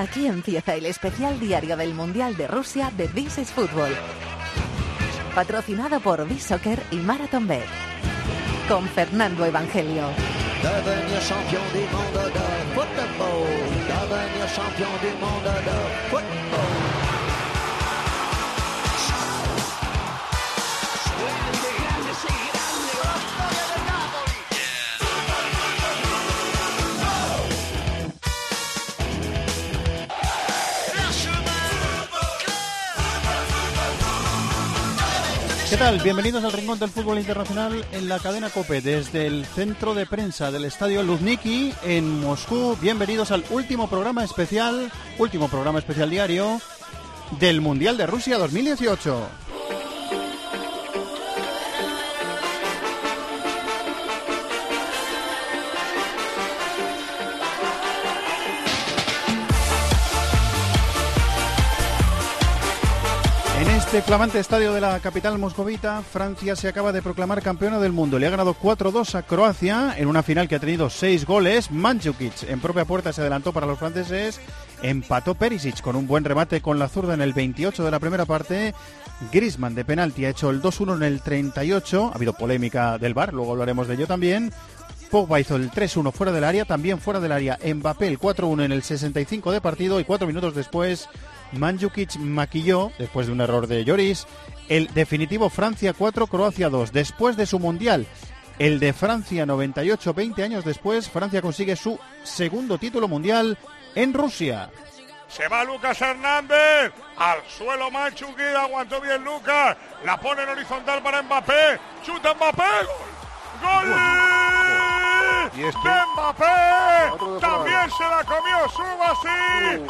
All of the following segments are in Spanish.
Aquí empieza el especial diario del Mundial de Rusia de This is Football. Patrocinado por B-Soccer y Marathon Bet. Con Fernando Evangelio. ¿Qué tal? Bienvenidos al Rincón del Fútbol Internacional en la cadena COPE desde el centro de prensa del Estadio Luzniki en Moscú. Bienvenidos al último programa especial, último programa especial diario del Mundial de Rusia 2018. Este flamante estadio de la capital moscovita, Francia se acaba de proclamar campeona del mundo. Le ha ganado 4-2 a Croacia en una final que ha tenido 6 goles. Mandzukic en propia puerta se adelantó para los franceses. Empató Perisic con un buen remate con la zurda en el 28 de la primera parte. Griezmann de penalti ha hecho el 2-1 en el 38. Ha habido polémica del VAR, luego hablaremos de ello también. Pogba hizo el 3-1 fuera del área, también fuera del área Mbappé el 4-1 en el 65 de partido y cuatro minutos después Mandzukic maquilló, después de un error de Lloris, el definitivo Francia 4, Croacia 2. Después de su Mundial, el de Francia 98, 20 años después, Francia consigue su segundo título mundial en Rusia. Se va Lucas Hernández. Al suelo Manchuquí. Aguantó bien Lucas. La pone en horizontal para Mbappé. Chuta Mbappé. Gol. ¡Gol! ¿Y este? De Mbappé. También se la comió Subasi.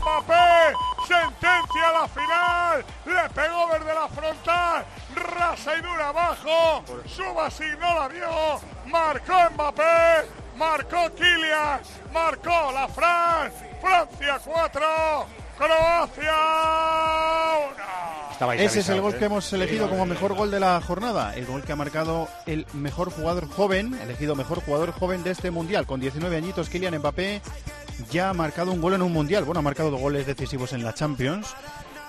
Mbappé. Sentencia la final. Le pegó desde la frontal. Rasa y dura abajo. Subasi no la vio. Marcó Mbappé. Marcó Kylian. Marcó la Fran. Francia 4. Croacia 1. Ese es el gol que hemos elegido como mejor gol de la jornada, el gol que ha marcado el mejor jugador joven, elegido mejor jugador joven de este mundial, con 19 añitos, Kylian Mbappé ya ha marcado un gol en un mundial, bueno, ha marcado dos goles decisivos en la Champions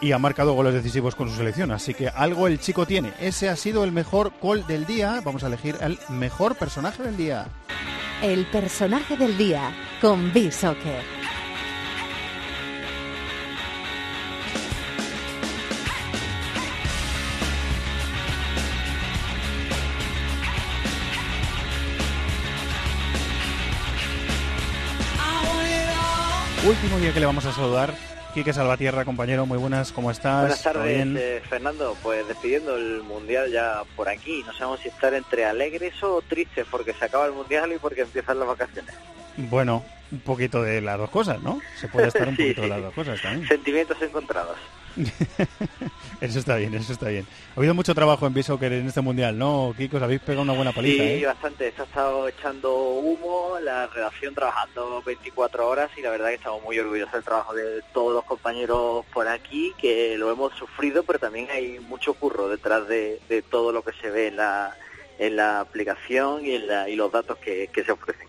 y ha marcado goles decisivos con su selección, así que algo el chico tiene. Ese ha sido el mejor gol del día, vamos a elegir el mejor personaje del día. El personaje del día con B-Soccer. Último día que le vamos a saludar. Quique Salvatierra, compañero, muy buenas, ¿cómo estás? Buenas ¿Todo tardes, eh, Fernando. Pues despidiendo el Mundial ya por aquí. No sabemos si estar entre alegres o tristes porque se acaba el Mundial y porque empiezan las vacaciones. Bueno, un poquito de las dos cosas, ¿no? Se puede estar un Sí. poquito de las dos cosas también. Sentimientos encontrados. Eso está bien, eso está bien. Ha habido mucho trabajo en B-Soccer en este mundial, ¿no, Kiko? Os habéis pegado una buena paliza, Sí, ¿eh? bastante. Se ha estado echando humo, la redacción trabajando 24 horas y la verdad que estamos muy orgullosos del trabajo de todos los compañeros por aquí, que lo hemos sufrido, pero también hay mucho curro detrás de, de todo lo que se ve en la, en la aplicación y, en la- y los datos que, que se ofrecen.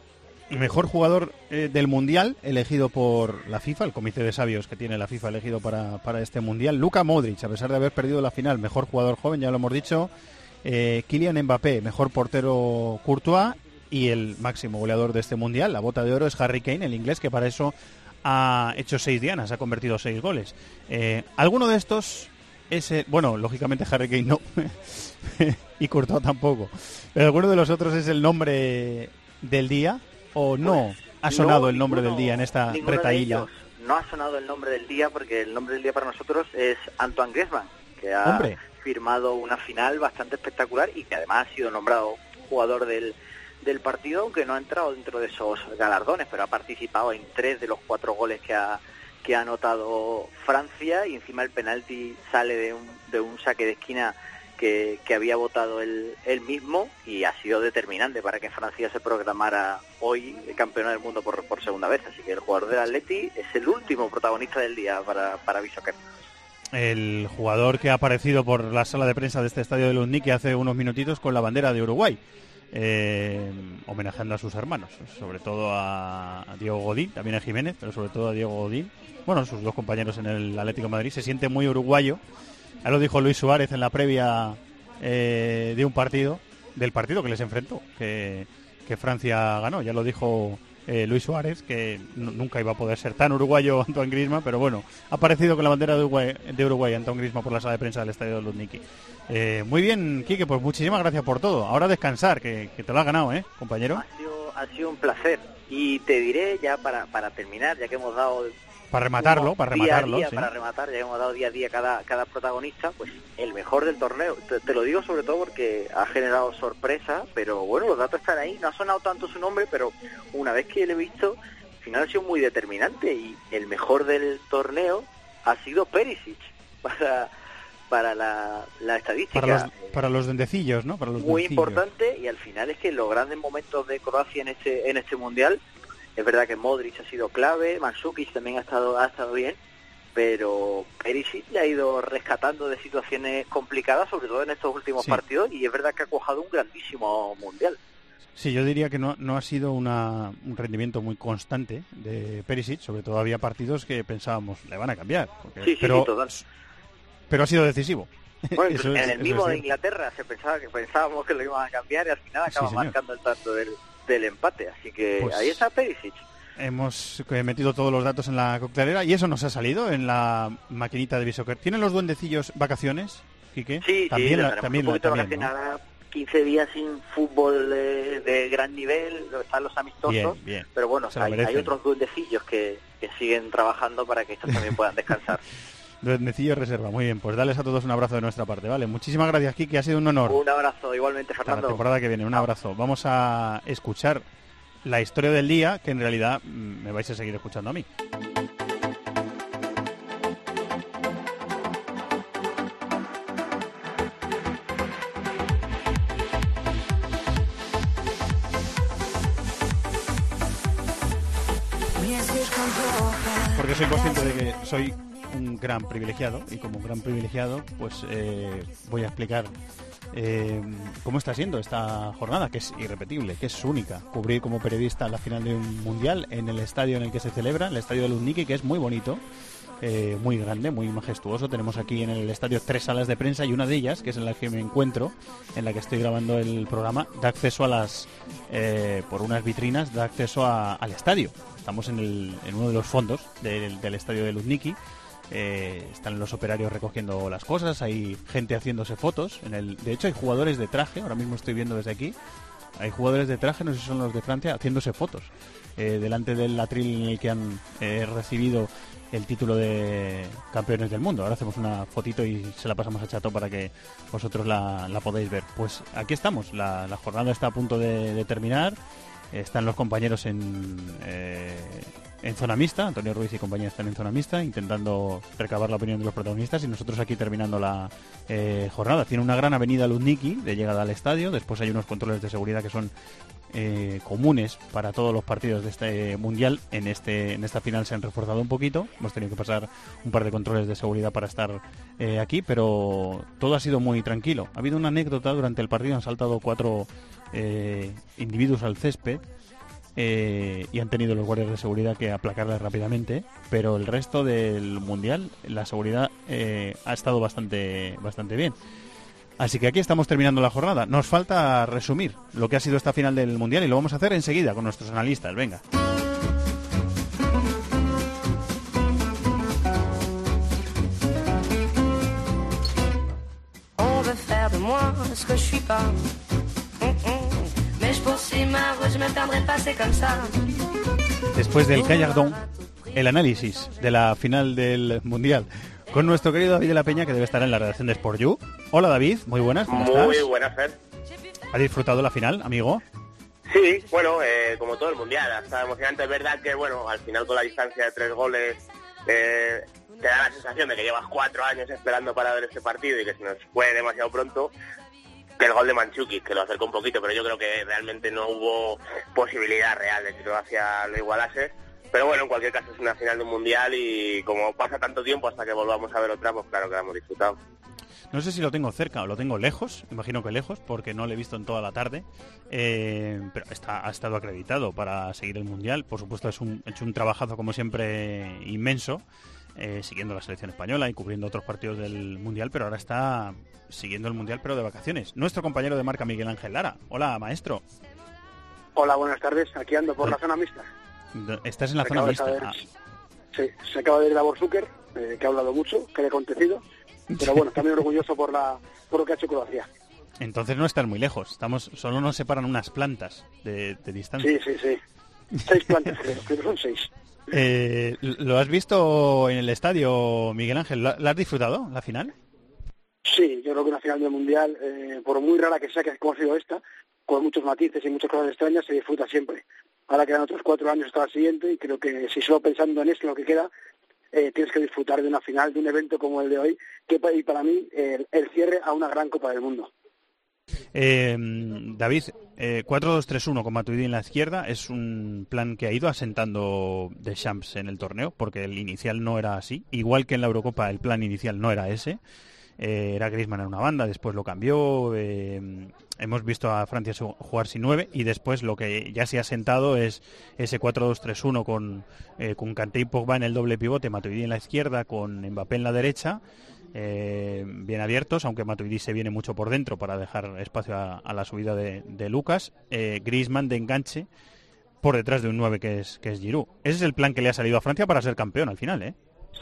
Mejor jugador eh, del mundial, elegido por la FIFA, el comité de sabios que tiene la FIFA elegido para, para este mundial. Luka Modric, a pesar de haber perdido la final, mejor jugador joven, ya lo hemos dicho. Eh, Kylian Mbappé, mejor portero Courtois. Y el máximo goleador de este mundial, la bota de oro, es Harry Kane, el inglés, que para eso ha hecho seis dianas, ha convertido seis goles. Eh, ¿Alguno de estos es el- bueno, lógicamente Harry Kane no, y Courtois tampoco, pero alguno de los otros es el nombre del día o no ha sonado No, el nombre ninguno- del día en esta retaíla. No ha sonado el nombre del día porque el nombre del día para nosotros es Antoine Griezmann, que ha Hombre. firmado una final bastante espectacular y que además ha sido nombrado jugador del, del partido, aunque no ha entrado dentro de esos galardones, pero ha participado en tres de los cuatro goles que ha que ha anotado Francia y encima el penalti sale de un, de un saque de esquina que, había votado él, él mismo y ha sido determinante para que Francia se programara hoy campeona del mundo por, por segunda vez. Así que el jugador del Atleti es el último protagonista del día para, para Bishoker. El jugador que ha aparecido por la sala de prensa de este estadio de Luzhniki hace unos minutitos con la bandera de Uruguay. eh, homenajeando a sus hermanos, sobre todo a, Diego Godín, también a Jiménez, pero sobre todo a Diego Godín. Bueno, sus dos compañeros en el Atlético de Madrid. Se siente muy uruguayo. Ya lo dijo Luis Suárez en la previa eh, de un partido, del partido que les enfrentó, que, Francia ganó. Ya lo dijo eh, Luis Suárez, que nunca iba a poder ser tan uruguayo Antoine Grisma, pero bueno, ha aparecido con la bandera de Uruguay, Antoine Grisma por la sala de prensa del Estadio de Lutniki. Eh, muy bien, Quique, pues muchísimas gracias por todo. Ahora descansar, que, te lo has ganado, ¿eh, compañero? Ha sido, ha sido un placer. Y te diré ya para, para terminar, ya que hemos dado para rematarlo, para rematarlo. Para rematar, ya hemos dado día a día cada, cada protagonista, pues el mejor del torneo. Te, lo digo sobre todo porque ha generado sorpresa, pero bueno, los datos están ahí. No ha sonado tanto su nombre, pero una vez que lo he visto, al final ha sido muy determinante y el mejor del torneo ha sido Perisic para para la, estadística. Para los, para los dendecillos, ¿no? Para los muy importante y al final es que los grandes momentos de Croacia en este, en este mundial es verdad que Modric ha sido clave, Mandzukic también ha estado, ha estado bien, pero Perisic le ha ido rescatando de situaciones complicadas, sobre todo en estos últimos partidos, y es verdad que ha cuajado un grandísimo mundial. Sí, yo diría que no, no ha sido un rendimiento muy constante de Perisic, sobre todo había partidos que pensábamos le van a cambiar. sí, pero, sí, pero ha sido decisivo. en el mismo de Inglaterra se pensaba que pensábamos que lo iban a cambiar y al final acaba marcando el tanto del, del empate. Así que pues ahí está Perisic. Hemos eh, metido todos los datos en la coctelera y eso nos ha salido en la maquinita de Bisoccer. ¿Tienen los duendecillos vacaciones, Quique? Sí, también sí, también, un también 15 días sin fútbol de, gran nivel, están los amistosos, pero bueno, hay, hay, otros duendecillos que, que siguen trabajando para que estos también puedan descansar. Duendecillo reserva. Muy bien, pues dales a todos un abrazo de nuestra parte, ¿vale? Muchísimas gracias, Kiki, ha sido un honor. Un abrazo, igualmente, Fernando. la temporada que viene, un abrazo. Vamos a escuchar la historia del día, que en realidad mm, me vais a seguir escuchando a mí. Porque soy consciente de que soy un gran privilegiado y como gran privilegiado pues eh, voy a explicar eh, cómo está siendo esta jornada, que es irrepetible, que es única. Cubrir como periodista la final de un mundial en el estadio en el que se celebra, el estadio de Lundiki, que es muy bonito. Eh, muy grande, muy majestuoso. Tenemos aquí en el estadio tres salas de prensa y una de ellas, que es en la que me encuentro, en la que estoy grabando el programa, da acceso a las, por unas vitrinas, da acceso al estadio. Estamos en, el, en, uno de los fondos del, estadio de Lundiki eh, están los operarios recogiendo las cosas, hay gente haciéndose fotos. En el, de hecho, hay jugadores de traje, ahora mismo estoy viendo desde aquí. Hay jugadores de traje, no sé si son los de Francia, haciéndose fotos eh, delante del atril en el que han eh, recibido el título de campeones del mundo. Ahora hacemos una fotito y se la pasamos a Chato para que vosotros la, podáis ver. Pues aquí estamos, la, jornada está a punto de terminar. Están los compañeros en, en zona mixta, Antonio Ruiz y compañía están en zona mixta, intentando recabar la opinión de los protagonistas y nosotros aquí terminando la eh, jornada. Tiene una gran avenida Luzniki de llegada al estadio, después hay unos controles de seguridad que son eh, comunes para todos los partidos de este mundial. En, este, en esta final se han reforzado un poquito, hemos tenido que pasar un par de controles de seguridad para estar aquí, pero todo ha sido muy tranquilo. Ha habido una anécdota durante el partido, han saltado cuatro eh, individuos al césped eh, y han tenido los guardias de seguridad que aplacarlas rápidamente, pero el resto del mundial la seguridad eh, ha estado bastante, bastante bien. Así que aquí estamos terminando la jornada. Nos falta resumir lo que ha sido esta final del mundial y lo vamos a hacer enseguida con nuestros analistas. Venga. Después del Gallardón, el análisis de la final del Mundial con nuestro querido David de la Peña, que debe estar en la redacción de Sport You. Hola David, muy buenas, ¿cómo muy estás? Muy buenas, Fer. ¿Has disfrutado la final, amigo? Sí, bueno, eh, como todo el Mundial, hasta emocionante. Es verdad que, bueno, al final con la distancia de tres goles eh, te da la sensación de que llevas cuatro años esperando para ver este partido y que se nos fue demasiado pronto que el gol de Manchuki, que lo acercó un poquito, pero yo creo que realmente no hubo posibilidad real de que Croacia lo igualase. Pero bueno, en cualquier caso es una final de un mundial y como pasa tanto tiempo hasta que volvamos a ver otra, pues claro que la hemos disfrutado. No sé si lo tengo cerca o lo tengo lejos, imagino que lejos, porque no lo he visto en toda la tarde, eh, pero está, ha estado acreditado para seguir el Mundial. Por supuesto, es un, hecho un trabajazo, como siempre, inmenso, eh, siguiendo la selección española y cubriendo otros partidos del Mundial, pero ahora está siguiendo el Mundial, pero de vacaciones. Nuestro compañero de marca, Miguel Ángel Lara. Hola, maestro. Hola, buenas tardes. Aquí ando por la zona mixta. Estás en la zona mixta. Ah. Sí, se acaba de ir a Zucker, eh, que ha hablado mucho, que ha acontecido. Pero bueno, también orgulloso por, la, por lo que ha hecho Croacia. Entonces no están muy lejos. Estamos, solo nos separan unas plantas de, distancia. Sí, sí, sí. Seis plantas, creo, creo son seis. Eh, ¿Lo has visto en el estadio, Miguel Ángel? ¿Lo, has disfrutado, la final? Sí, yo creo que una final del Mundial, eh, por muy rara que sea que como ha sido esta, con muchos matices y muchas cosas extrañas, se disfruta siempre. Ahora quedan otros cuatro años hasta la siguiente y creo que si solo pensando en esto, lo que queda, eh, tienes que disfrutar de una final, de un evento como el de hoy, que y para mí el, cierre a una gran Copa del Mundo. Eh, David, eh, 4-2-3-1 con Matuidi en la izquierda es un plan que ha ido asentando de Champs en el torneo, porque el inicial no era así. Igual que en la Eurocopa el plan inicial no era ese. Eh, era Griezmann en una banda, después lo cambió. Eh, hemos visto a Francia jugar sin nueve y después lo que ya se ha sentado es ese 4-2-3-1 con, eh, con y Pogba en el doble pivote, Matuidi en la izquierda, con Mbappé en la derecha. Bien abiertos, aunque Matuidi se viene mucho por dentro para dejar espacio a, la subida de, Lucas. Griezmann de enganche por detrás de un 9 que es, que es Giroud. Ese es el plan que le ha salido a Francia para ser campeón al final, ¿eh?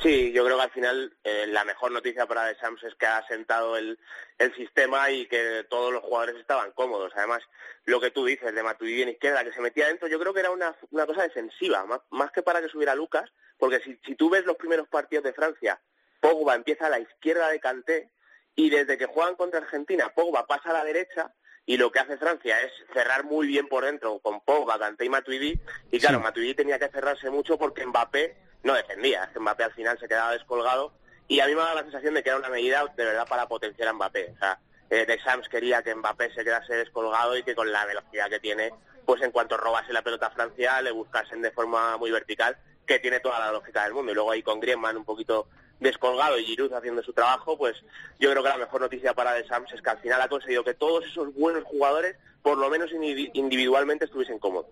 Sí, yo creo que al final eh, la mejor noticia para De Sams es que ha sentado el, el, sistema y que todos los jugadores estaban cómodos. Además, lo que tú dices de Matuidi en izquierda, que se metía dentro, yo creo que era una, una cosa defensiva, más, que para que subiera Lucas, porque si, si tú ves los primeros partidos de Francia, Pogba empieza a la izquierda de Canté y desde que juegan contra Argentina, Pogba pasa a la derecha y lo que hace Francia es cerrar muy bien por dentro con Pogba, Kanté y Matuidi y claro, Matuidi tenía que cerrarse mucho porque Mbappé no defendía. que Mbappé al final se quedaba descolgado y a mí me da la sensación de que era una medida de verdad para potenciar a Mbappé. O sea, eh, De Sams quería que Mbappé se quedase descolgado y que con la velocidad que tiene, pues en cuanto robase la pelota a Francia, le buscasen de forma muy vertical, que tiene toda la lógica del mundo. Y luego ahí con Griezmann un poquito descolgado y Giroud haciendo su trabajo, pues yo creo que la mejor noticia para De Sams es que al final ha conseguido que todos esos buenos jugadores, por lo menos individualmente, estuviesen cómodos.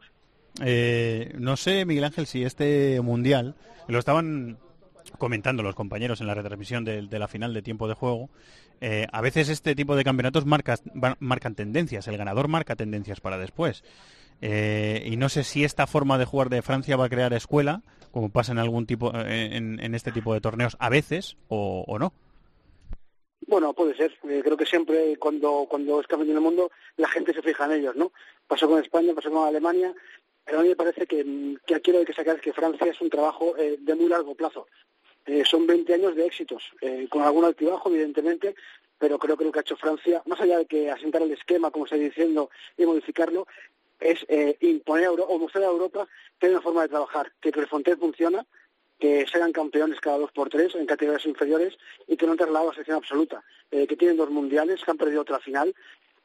Eh, no sé, Miguel Ángel, si este mundial lo estaban comentando los compañeros en la retransmisión de, la final de tiempo de juego. Eh, a veces este tipo de campeonatos marcan tendencias, el ganador marca tendencias para después. Eh, y no sé si esta forma de jugar de Francia va a crear escuela, como pasa en algún tipo, en, este tipo de torneos, a veces o, no. Bueno, puede ser. creo que siempre cuando, cuando es campeón del mundo la gente se fija en ellos, ¿no? Pasó con España, pasó con Alemania pero a mí me parece que, que aquí lo que hay que sacar es que Francia es un trabajo eh, de muy largo plazo. Eh, son 20 años de éxitos, eh, con algún altibajo, evidentemente, pero creo que lo que ha hecho Francia, más allá de que asentar el esquema, como estoy diciendo, y modificarlo, es imponer o mostrar a Europa que hay una forma de trabajar, que Prefontaine funciona, que sean campeones cada dos por tres en categorías inferiores y que no han trasladado a sección absoluta, que tienen dos mundiales, que han perdido otra final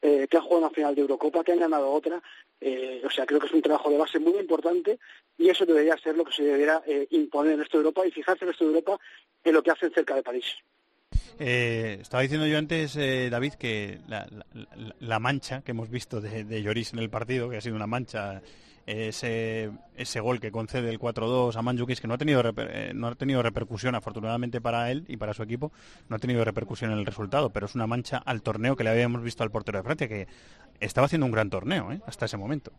eh, que han jugado una final de Eurocopa, que han ganado otra. Eh, o sea, creo que es un trabajo de base muy importante y eso debería ser lo que se debería eh, imponer en esto de Europa y fijarse en esto de Europa en lo que hacen cerca de París. Estaba diciendo yo antes, David, que la, mancha que hemos visto de, de Lloris en el partido, que ha sido una mancha ese, ese gol que concede el 4-2 a Manjukis, que no ha, tenido eh, no ha tenido repercusión, afortunadamente para él y para su equipo, no ha tenido repercusión en el resultado, pero es una mancha al torneo que le habíamos visto al portero de Francia, que estaba haciendo un gran torneo ¿eh? hasta ese momento.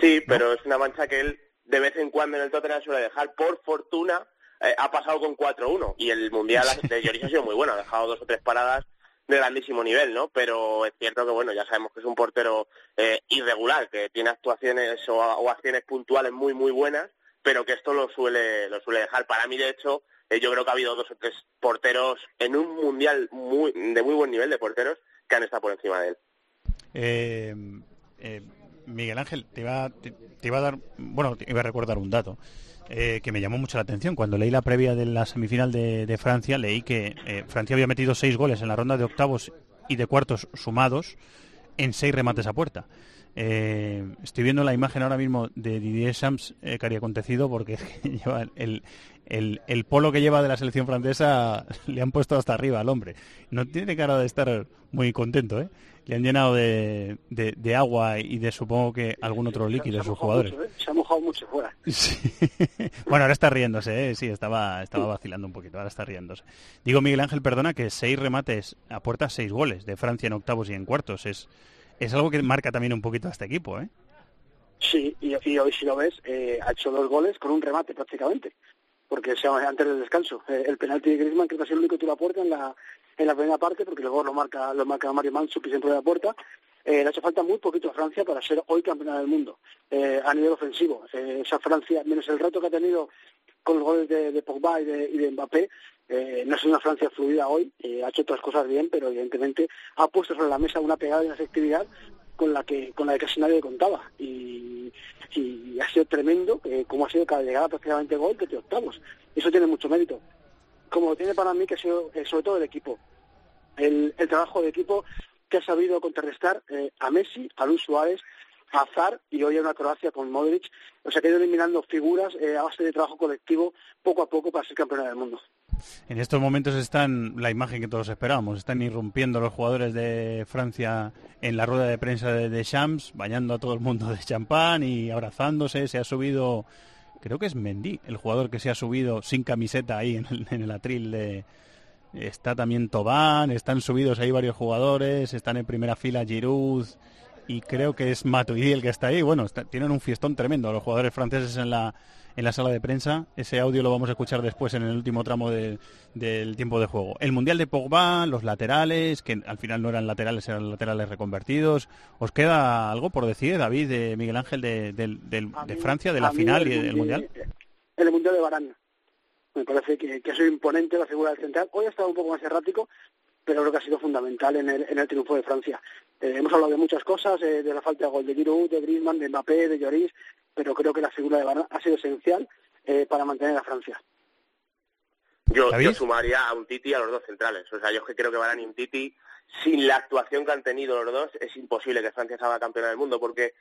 Sí, pero es una mancha que él de vez en cuando en el Tottenham suele dejar. Por fortuna, eh, ha pasado con 4-1 y el Mundial de Lloris ha sido muy bueno, ha dejado dos o tres paradas de grandísimo nivel, ¿no? Pero es cierto que, bueno, ya sabemos que es un portero eh, irregular, que tiene actuaciones o, acciones puntuales muy, muy buenas, pero que esto lo suele, lo suele dejar. Para mí, de hecho, eh, yo creo que ha habido dos o tres porteros en un mundial muy, de muy buen nivel de porteros que han estado por encima de él. Eh, Miguel Ángel, te iba, te iba a dar, bueno, te iba a recordar un dato. Eh, que me llamó mucho la atención. Cuando leí la previa de la semifinal de, Francia, leí que eh, Francia había metido seis goles en la ronda de octavos y de cuartos sumados en seis remates a puerta. Eh, estoy viendo la imagen ahora mismo de Didier Champs eh, cari acontecido porque lleva el, el, el, polo que lleva de la selección francesa le han puesto hasta arriba al hombre. No tiene cara de estar muy contento, ¿eh? Le han llenado de, de, agua y de supongo que algún otro líquido a sus jugadores. ¿eh? Se ha mojado mucho fuera. bueno, ahora está riéndose, ¿eh? sí, estaba, estaba vacilando un poquito, ahora está riéndose. Digo Miguel Ángel, perdona, que seis remates a puerta, seis goles de Francia en octavos y en cuartos. Es, es algo que marca también un poquito a este equipo, ¿eh? Sí, y, hoy si lo ves, eh, ha hecho dos goles con un remate prácticamente porque antes del descanso. Eh, el penalti de Griezmann creo que ha sido el único que tiro a puerta en la, en la primera parte, porque luego lo marca, lo marca Mario Manso, que siempre de la puerta. Eh, le ha hecho falta muy poquito a Francia para ser hoy campeona del mundo eh, a nivel ofensivo. Eh, esa Francia, menos el reto que ha tenido con los goles de, Pogba y de, y de Mbappé, no es una Francia fluida hoy, ha hecho otras cosas bien, pero evidentemente ha puesto sobre la mesa una pegada y una efectividad con la que con la que casi nadie contaba. Y, ha sido tremendo como ha sido cada llegada prácticamente gol de octavos. Eso tiene mucho mérito. Como tiene para mí que ha sido eh, sobre todo el equipo. El, el, trabajo de equipo que ha sabido contrarrestar eh, a Messi a Luis Suárez a Azar y hoy a una Croacia con Modric. O sea que ha ido eliminando figuras eh, a base de trabajo colectivo poco a poco para ser campeona del mundo en estos momentos están la imagen que todos esperábamos, están irrumpiendo los jugadores de Francia en la rueda de prensa de, Champs, bañando a todo el mundo de champán y abrazándose, se ha subido, creo que es Mendy, el jugador que se ha subido sin camiseta ahí en el, atril de... Está también Tobán, están subidos ahí varios jugadores, están en primera fila Giroud y creo que es Matuidi el que está ahí. Bueno, tienen un fiestón tremendo los jugadores franceses en la en la sala de prensa. Ese audio lo vamos a escuchar después en el último tramo del tiempo de juego. El Mundial de Pogba, los laterales, que al final no eran laterales, eran laterales reconvertidos. ¿Os queda algo por decir, David, de Miguel Ángel, de, Francia, de la final y del Mundial? El Mundial de Barán. Me parece que, que es imponente la figura del central. Hoy ha estado un poco más errático, pero creo que ha sido fundamental en el, en el triunfo de Francia. Eh, hemos hablado de muchas cosas, eh, de la falta de gol de Giroud, de Griezmann, de Mbappé, de Lloris, pero creo que la figura de Varane ha sido esencial eh, para mantener a Francia. Yo, sumaría a un Titi a los dos centrales. O sea, yo creo que Varane y un Titi, sin la actuación que han tenido los dos, es imposible que Francia salga campeona del mundo, porque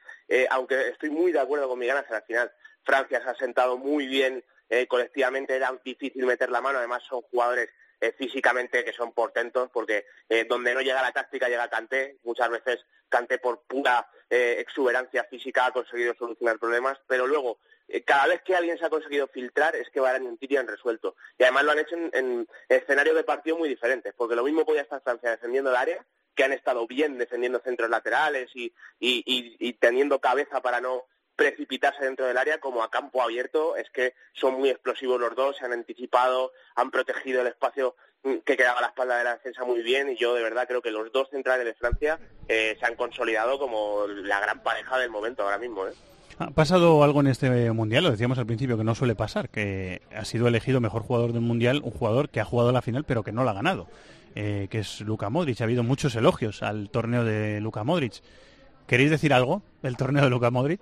aunque estoy muy de acuerdo con Miguel al final Francia se ha sentado muy bien colectivamente, era difícil meter la mano, además son jugadores eh, físicamente que son portentos, porque eh, donde no llega la táctica llega Canté. Muchas veces Canté por pura eh, exuberancia física ha conseguido solucionar problemas, pero luego cada vez que alguien se ha conseguido filtrar es que Varane y han resuelto. Y además lo han hecho en, escenarios de partido muy diferentes, porque lo mismo podía estar Francia defendiendo el área, que han estado bien defendiendo centros laterales y teniendo cabeza para no precipitarse dentro del área como a campo abierto. Es que son muy explosivos los dos, se han anticipado, han protegido el espacio mm, que quedaba a la espalda de la defensa muy bien y yo de verdad creo que los dos centrales de Francia eh, se han consolidado como la gran pareja del momento ahora mismo. ¿eh? Ha pasado algo en este mundial, lo decíamos al principio, que no suele pasar, que ha sido elegido mejor jugador del mundial, un jugador que ha jugado la final pero que no la ha ganado, eh, que es Luka Modric. Ha habido muchos elogios al torneo de Luka Modric. ¿Queréis decir algo del torneo de Luka Modric?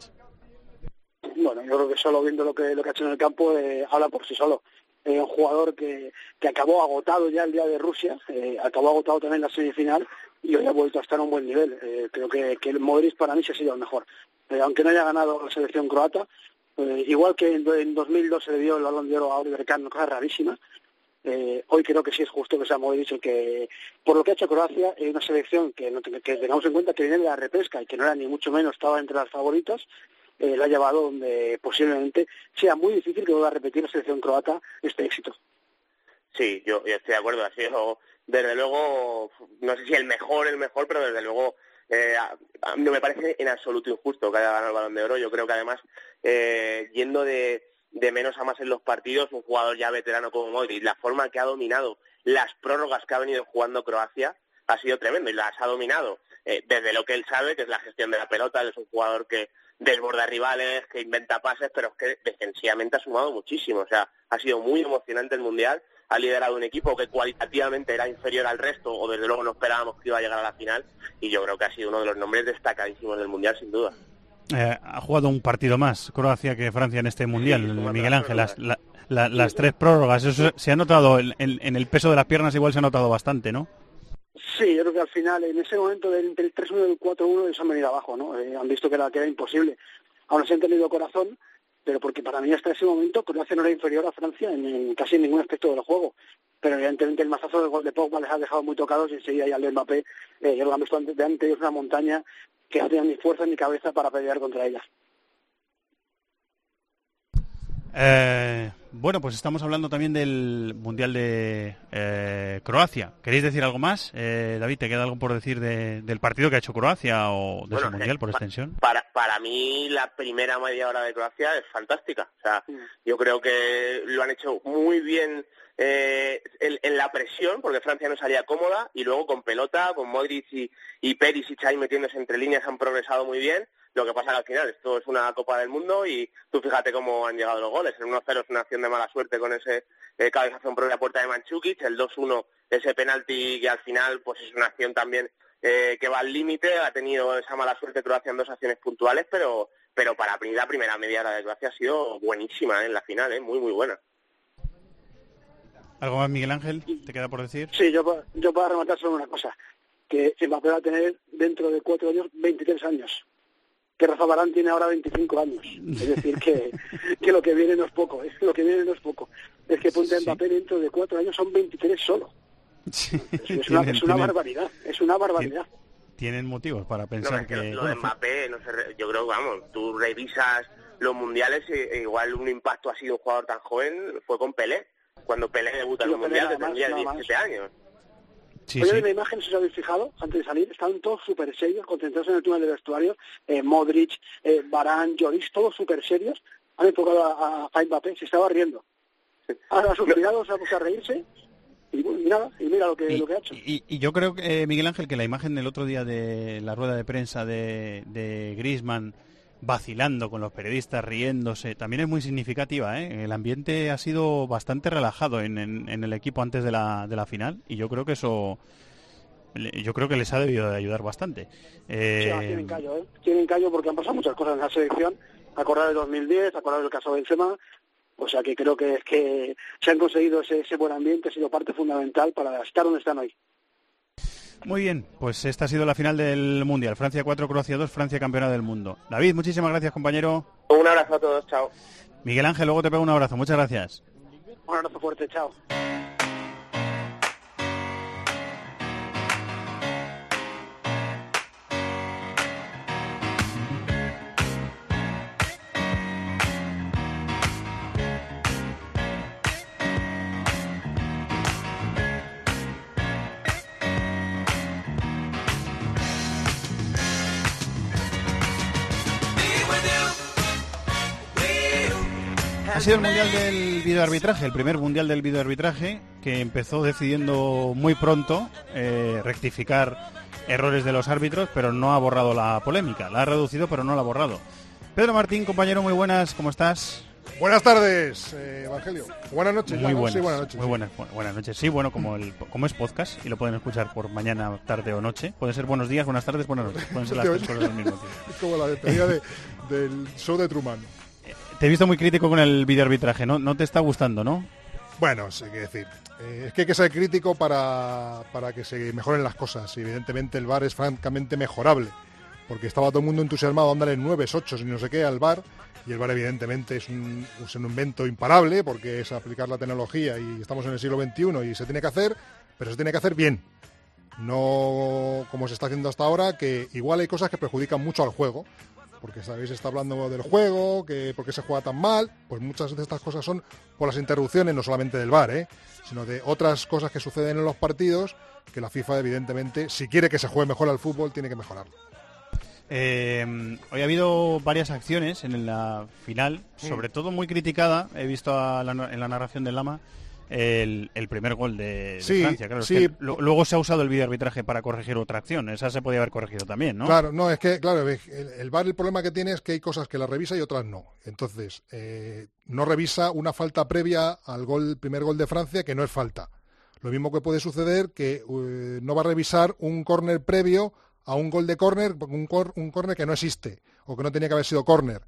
Yo creo que solo viendo lo que, lo que ha hecho en el campo eh, habla por sí solo. Eh, un jugador que, que acabó agotado ya el día de Rusia, eh, acabó agotado también la semifinal y hoy ha vuelto a estar a un buen nivel. creo que, que el Modric para mí se ha sido el mejor. aunque no haya ganado la selección croata, igual que en, en, 2002 se le dio el balón de oro a Oliver Kahn, cosa rarísima, hoy creo que sí es justo que sea Modric el que, por lo que ha hecho Croacia, es una selección que, que tengamos en cuenta que viene de la repesca y que no era ni mucho menos estaba entre las favoritas, eh, la ha llevado donde posiblemente sea muy difícil que vuelva a repetir la selección croata este éxito. Sí, yo, estoy de acuerdo. Ha sido, desde luego, no sé si el mejor, el mejor, pero desde luego eh, no me parece en absoluto injusto que haya ganado el Balón de Oro. Yo creo que además, eh, yendo de, de menos a más en los partidos, un jugador ya veterano como Modric, la forma que ha dominado las prórrogas que ha venido jugando Croacia ha sido tremendo y las ha dominado eh, desde lo que él sabe, que es la gestión de la pelota. es un jugador que desborda rivales, que inventa pases, pero es que defensivamente ha sumado muchísimo. O sea, ha sido muy emocionante el Mundial. Ha liderado un equipo que cualitativamente era inferior al resto, o desde luego no esperábamos que iba a llegar a la final. Y yo creo que ha sido uno de los nombres destacadísimos del Mundial, sin duda. Eh, ha jugado un partido más Croacia que Francia en este Mundial, Miguel Ángel. Las, las tres prórrogas, eso se ha notado en, en el peso de las piernas, igual se ha notado bastante, ¿no? Sí, yo creo que al final, en ese momento del, del 3-1 y del 4-1, ellos han venido abajo, ¿no? Eh, han visto que era, que era imposible. Aún así han tenido corazón, pero porque para mí hasta ese momento Croacia no era inferior a Francia en, en casi ningún aspecto del juego. Pero evidentemente el mazazo gol de Pogba les ha dejado muy tocados y enseguida ya el de Mbappé, eh, ya lo han visto antes de una montaña que no tenía ni fuerza ni cabeza para pelear contra ella. Eh, bueno, pues estamos hablando también del Mundial de eh, Croacia. ¿Queréis decir algo más? Eh, David, ¿te queda algo por decir de- del partido que ha hecho Croacia o de Bueno, su Mundial eh, por pa- extensión? Para, para mí la primera media hora de Croacia es fantástica. O sea, yo creo que lo han hecho muy bien eh, en, en la presión, porque Francia no salía cómoda, y luego con pelota, con Modric y, y Perisic ahí metiéndose entre líneas han progresado muy bien. Lo que pasa que al final esto es una Copa del Mundo y tú fíjate cómo han llegado los goles. El 1-0 es una acción de mala suerte con ese eh, cabezazo en propia puerta de Manchukic, el 2-1 ese penalti que al final pues es una acción también eh, que va al límite, ha tenido esa mala suerte Croacia en dos acciones puntuales, pero pero para mí la primera media hora de Croacia ha sido buenísima ¿eh? en la final, ¿eh? muy muy buena. ¿Algo más, Miguel Ángel? ¿Te queda por decir? Sí, yo, yo para rematar solo una cosa, que Mbappé va a tener dentro de cuatro años 23 años, que Rafa Barán tiene ahora 25 años. Es decir, que, que lo que viene no es poco, es lo que viene no es poco. Es que ponte a Sí. Mbappé dentro de cuatro años son 23 solo. Sí, Es, es una, tienen- es una tienen- barbaridad, es una barbaridad. tienen motivos para pensar que que... lo de Mbappé, no sé, yo creo que vamos, tú revisas los mundiales e, e igual un impacto así de un jugador tan joven fue con Pelé. Cuando Pelé debuta en Sí, un Pelé mundial nada más, tendría nada más. 17 años. Sí, Oye, sí. en la imagen, si os habéis fijado, antes de salir, estaban todos súper serios, concentrados en el túnel de vestuario, eh, Modric, eh, Barán, Lloris, todos súper serios, han enfocado a, a- Mbappé, se estaba riendo. Ahora a sus mirados se ha puesto a reírse, y, nada, y mira lo que, Y, lo que ha hecho. y- y yo creo, que, eh, Miguel Ángel, que la imagen del otro día de la rueda de prensa de, de Griezmann vacilando con los periodistas, riéndose, también es muy significativa. ¿eh? El ambiente ha sido bastante relajado en, en- en el equipo antes de la, de la final y yo creo que eso yo creo que les ha debido de ayudar bastante. Eh, Sí, tienen callo, ¿eh? Tienen callo porque han pasado muchas cosas en la selección, acordar del 2010, acordar del caso Benzema, o sea que creo que es que se han conseguido ese, ese buen ambiente, ha sido parte fundamental para estar donde están hoy. Muy bien, pues esta ha sido la final del Mundial. Francia 4, Croacia 2, Francia campeona del mundo. David, muchísimas gracias, compañero. Un abrazo a todos, chao. Miguel Ángel, luego te pego un abrazo. Muchas gracias. Un abrazo fuerte, chao. Sido el mundial del videoarbitraje, el primer mundial del videoarbitraje que empezó decidiendo muy pronto eh, rectificar errores de los árbitros, pero no ha borrado la polémica. La ha reducido, pero no la ha borrado. Pedro Martín, compañero, muy buenas, ¿cómo estás? Buenas tardes, eh, Evangelio. Buenas noches. Muy buenas. Sí, buenas noches. Muy sí. buenas, bu- buenas noches. Sí, bueno, como el, como es podcast y lo pueden escuchar por mañana, tarde o noche. Pueden ser buenos días, buenas tardes, buenas noches. Pueden ser las tres cosas al mismo tiempo. Es como la despedida de- del show de Truman. Te he visto muy crítico con el videoarbitraje, ¿no? No te está gustando, ¿no? Bueno, sí, que decir. eh, es que hay que ser crítico para, para que se mejoren las cosas. Y evidentemente el VAR es francamente mejorable. Porque estaba todo el mundo entusiasmado a darle 9, 8 y no sé qué al VAR. Y el VAR evidentemente es un, es un invento imparable porque es aplicar la tecnología y estamos en el siglo XXI y se tiene que hacer, pero se tiene que hacer bien. No como se está haciendo hasta ahora, que igual hay cosas que perjudican mucho al juego. Porque sabéis, está hablando del juego, que por qué se juega tan mal, pues muchas de estas cosas son por las interrupciones, no solamente del VAR, ¿eh? sino de otras cosas que suceden en los partidos, que la FIFA evidentemente, si quiere que se juegue mejor al fútbol, tiene que mejorarlo. Eh, hoy ha habido varias acciones en la final, sobre todo muy criticada. He visto a la- en la narración del Lama el, el primer gol de, de Sí, Francia. Claro, es sí. que lo- luego se ha usado el videoarbitraje para corregir otra acción. Esa se podía haber corregido también, ¿no? Claro, no, es que, claro, el, el VAR el problema que tiene es que hay cosas que las revisa y otras no. Entonces, eh, no revisa una falta previa al gol, primer gol de Francia, que no es falta. Lo mismo que puede suceder que eh, no va a revisar un córner previo a un gol de córner, un, cor- un córner que no existe o que no tenía que haber sido córner.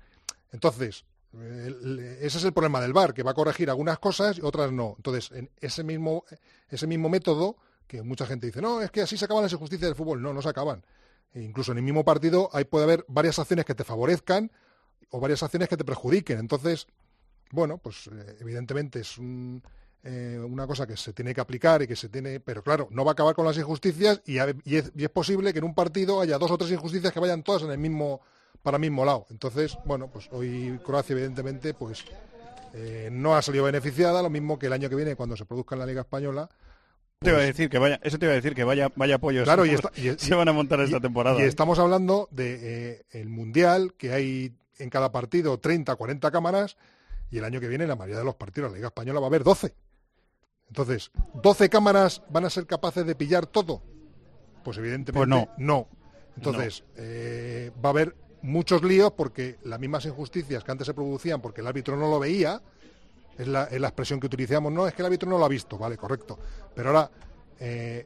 Entonces, ese es el problema del VAR, que va a corregir algunas cosas y otras no. Entonces, en ese mismo, ese mismo método que mucha gente dice, no, es que así se acaban las injusticias del fútbol. No, no se acaban. E incluso en el mismo partido hay, puede haber varias acciones que te favorezcan o varias acciones que te perjudiquen. Entonces, bueno, pues eh, evidentemente es un, eh, una cosa que se tiene que aplicar y que se tiene, pero claro, no va a acabar con las injusticias y, es, posible que en un partido haya dos o tres injusticias que vayan todas en el mismo para el mismo lado. Entonces, bueno, pues hoy Croacia evidentemente pues eh, no ha salido beneficiada, lo mismo que el año que viene cuando se produzca en la Liga española. te iba a pues decir que vaya, eso te iba a decir que vaya, vaya apoyos claro, y, se van a montar esta temporada. Y estamos hablando de el mundial que hay en cada partido 30, 40 cámaras y el año que viene la mayoría de los partidos de la Liga Española va a haber 12. Entonces, ¿12 cámaras van a ser capaces de pillar todo? Pues evidentemente pues no. no. Entonces, eh, va a haber muchos líos porque las mismas injusticias que antes se producían porque el árbitro no lo veía, es la, expresión que utilizamos, no, es que el árbitro no lo ha visto, vale, correcto. Pero ahora eh,